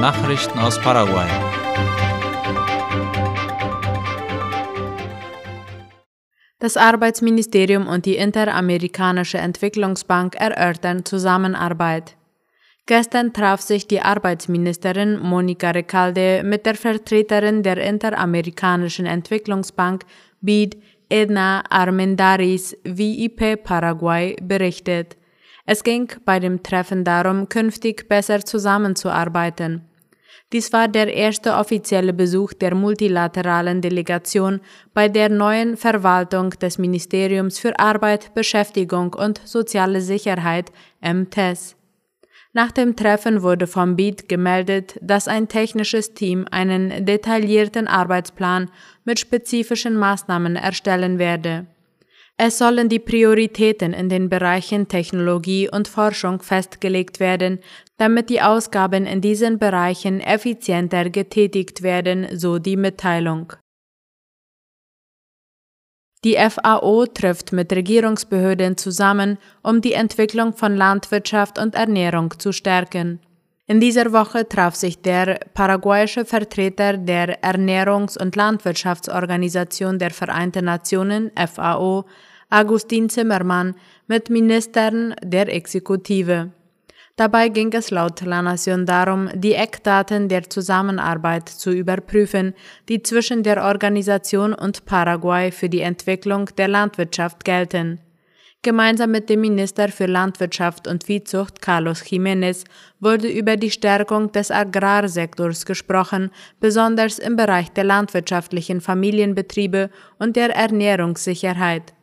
Nachrichten aus Paraguay. Das Arbeitsministerium und die Interamerikanische Entwicklungsbank erörtern Zusammenarbeit. Gestern traf sich die Arbeitsministerin Monica Recalde mit der Vertreterin der Interamerikanischen Entwicklungsbank BID Edna Armendaris, wie IP Paraguay berichtet. Es ging bei dem Treffen darum, künftig besser zusammenzuarbeiten. Dies war der erste offizielle Besuch der multilateralen Delegation bei der neuen Verwaltung des Ministeriums für Arbeit, Beschäftigung und soziale Sicherheit MTES. Nach dem Treffen wurde vom BID gemeldet, dass ein technisches Team einen detaillierten Arbeitsplan mit spezifischen Maßnahmen erstellen werde. Es sollen die Prioritäten in den Bereichen Technologie und Forschung festgelegt werden, damit die Ausgaben in diesen Bereichen effizienter getätigt werden, so die Mitteilung. Die FAO trifft mit Regierungsbehörden zusammen, um die Entwicklung von Landwirtschaft und Ernährung zu stärken. In dieser Woche traf sich der paraguayische Vertreter der Ernährungs- und Landwirtschaftsorganisation der Vereinten Nationen FAO, Agustin Zimmermann, mit Ministern der Exekutive. Dabei ging es laut La Nation darum, die Eckdaten der Zusammenarbeit zu überprüfen, die zwischen der Organisation und Paraguay für die Entwicklung der Landwirtschaft gelten. Gemeinsam mit dem Minister für Landwirtschaft und Viehzucht Carlos Jiménez wurde über die Stärkung des Agrarsektors gesprochen, besonders im Bereich der landwirtschaftlichen Familienbetriebe und der Ernährungssicherheit.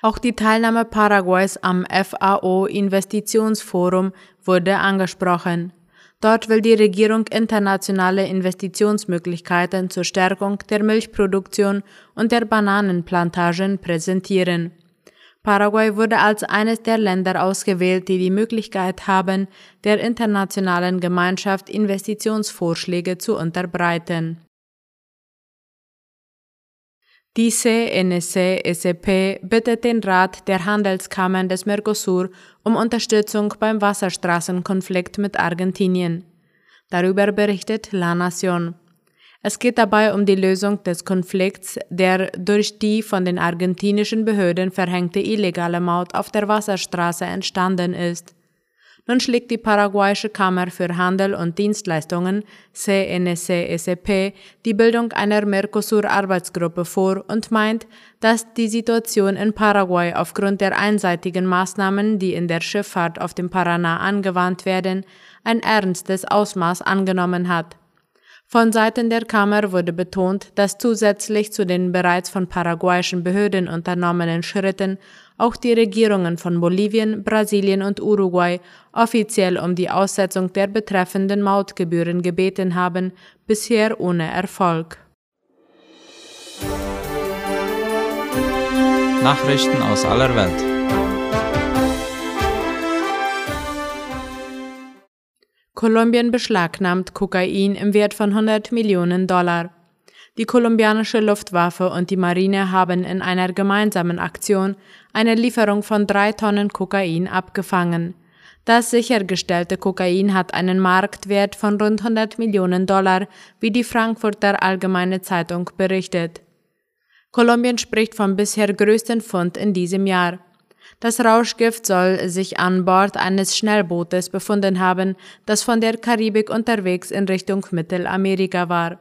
Auch die Teilnahme Paraguays am FAO Investitionsforum wurde angesprochen. Dort will die Regierung internationale Investitionsmöglichkeiten zur Stärkung der Milchproduktion und der Bananenplantagen präsentieren. Paraguay wurde als eines der Länder ausgewählt, die die Möglichkeit haben, der internationalen Gemeinschaft Investitionsvorschläge zu unterbreiten. Die CNC-SEP bittet den Rat der Handelskammern des Mercosur um Unterstützung beim Wasserstraßenkonflikt mit Argentinien. Darüber berichtet La Nación. Es geht dabei um die Lösung des Konflikts, der durch die von den argentinischen Behörden verhängte illegale Maut auf der Wasserstraße entstanden ist. Nun schlägt die paraguayische Kammer für Handel und Dienstleistungen CNSC-SEP die Bildung einer Mercosur-Arbeitsgruppe vor und meint, dass die Situation in Paraguay aufgrund der einseitigen Maßnahmen, die in der Schifffahrt auf dem Paraná angewandt werden, ein ernstes Ausmaß angenommen hat. Von Seiten der Kammer wurde betont, dass zusätzlich zu den bereits von paraguayischen Behörden unternommenen Schritten auch die Regierungen von Bolivien, Brasilien und Uruguay offiziell um die Aussetzung der betreffenden Mautgebühren gebeten haben, bisher ohne Erfolg. Nachrichten aus aller Welt. Kolumbien beschlagnahmt Kokain im Wert von 100 Millionen Dollar. Die kolumbianische Luftwaffe und die Marine haben in einer gemeinsamen Aktion eine Lieferung von drei Tonnen Kokain abgefangen. Das sichergestellte Kokain hat einen Marktwert von rund 100 Millionen Dollar, wie die Frankfurter Allgemeine Zeitung berichtet. Kolumbien spricht vom bisher größten Fund in diesem Jahr. Das Rauschgift soll sich an Bord eines Schnellbootes befunden haben, das von der Karibik unterwegs in Richtung Mittelamerika war.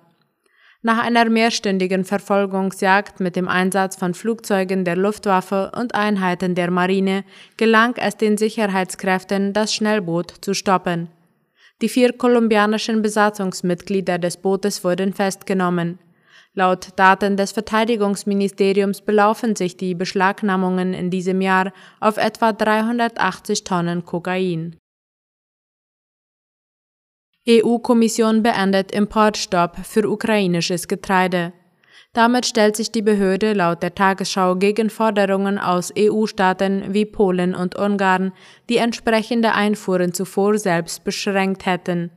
Nach einer mehrstündigen Verfolgungsjagd mit dem Einsatz von Flugzeugen der Luftwaffe und Einheiten der Marine gelang es den Sicherheitskräften, das Schnellboot zu stoppen. Die vier kolumbianischen Besatzungsmitglieder des Bootes wurden festgenommen. Laut Daten des Verteidigungsministeriums belaufen sich die Beschlagnahmungen in diesem Jahr auf etwa 380 Tonnen Kokain. EU-Kommission beendet Importstopp für ukrainisches Getreide. Damit stellt sich die Behörde laut der Tagesschau gegen Forderungen aus EU-Staaten wie Polen und Ungarn, die entsprechende Einfuhren zuvor selbst beschränkt hätten.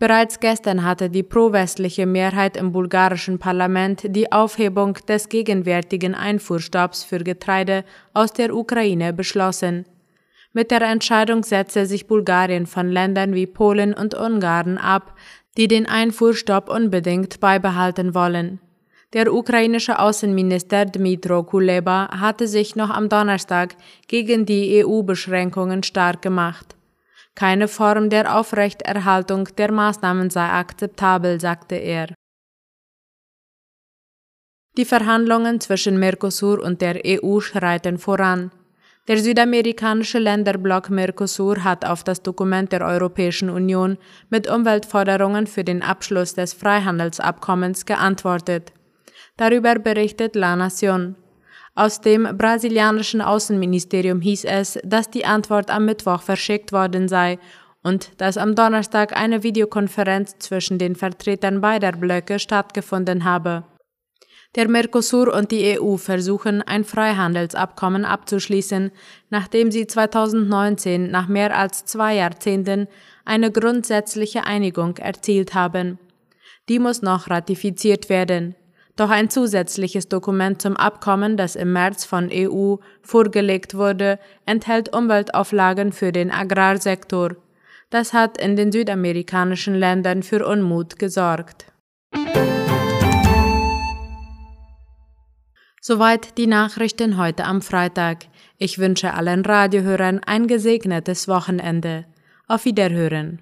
Bereits gestern hatte die pro-westliche Mehrheit im bulgarischen Parlament die Aufhebung des gegenwärtigen Einfuhrstopps für Getreide aus der Ukraine beschlossen. Mit der Entscheidung setzte sich Bulgarien von Ländern wie Polen und Ungarn ab, die den Einfuhrstopp unbedingt beibehalten wollen. Der ukrainische Außenminister Dmitro Kuleba hatte sich noch am Donnerstag gegen die EU-Beschränkungen stark gemacht. Keine Form der Aufrechterhaltung der Maßnahmen sei akzeptabel, sagte er. Die Verhandlungen zwischen Mercosur und der EU schreiten voran. Der südamerikanische Länderblock Mercosur hat auf das Dokument der Europäischen Union mit Umweltforderungen für den Abschluss des Freihandelsabkommens geantwortet. Darüber berichtet La Nación. Aus dem brasilianischen Außenministerium hieß es, dass die Antwort am Mittwoch verschickt worden sei und dass am Donnerstag eine Videokonferenz zwischen den Vertretern beider Blöcke stattgefunden habe. Der Mercosur und die EU versuchen, ein Freihandelsabkommen abzuschließen, nachdem sie 2019 nach mehr als zwei Jahrzehnten eine grundsätzliche Einigung erzielt haben. Die muss noch ratifiziert werden. Doch ein zusätzliches Dokument zum Abkommen, das im März von EU vorgelegt wurde, enthält Umweltauflagen für den Agrarsektor. Das hat in den südamerikanischen Ländern für Unmut gesorgt. Soweit die Nachrichten heute am Freitag. Ich wünsche allen Radiohörern ein gesegnetes Wochenende. Auf Wiederhören.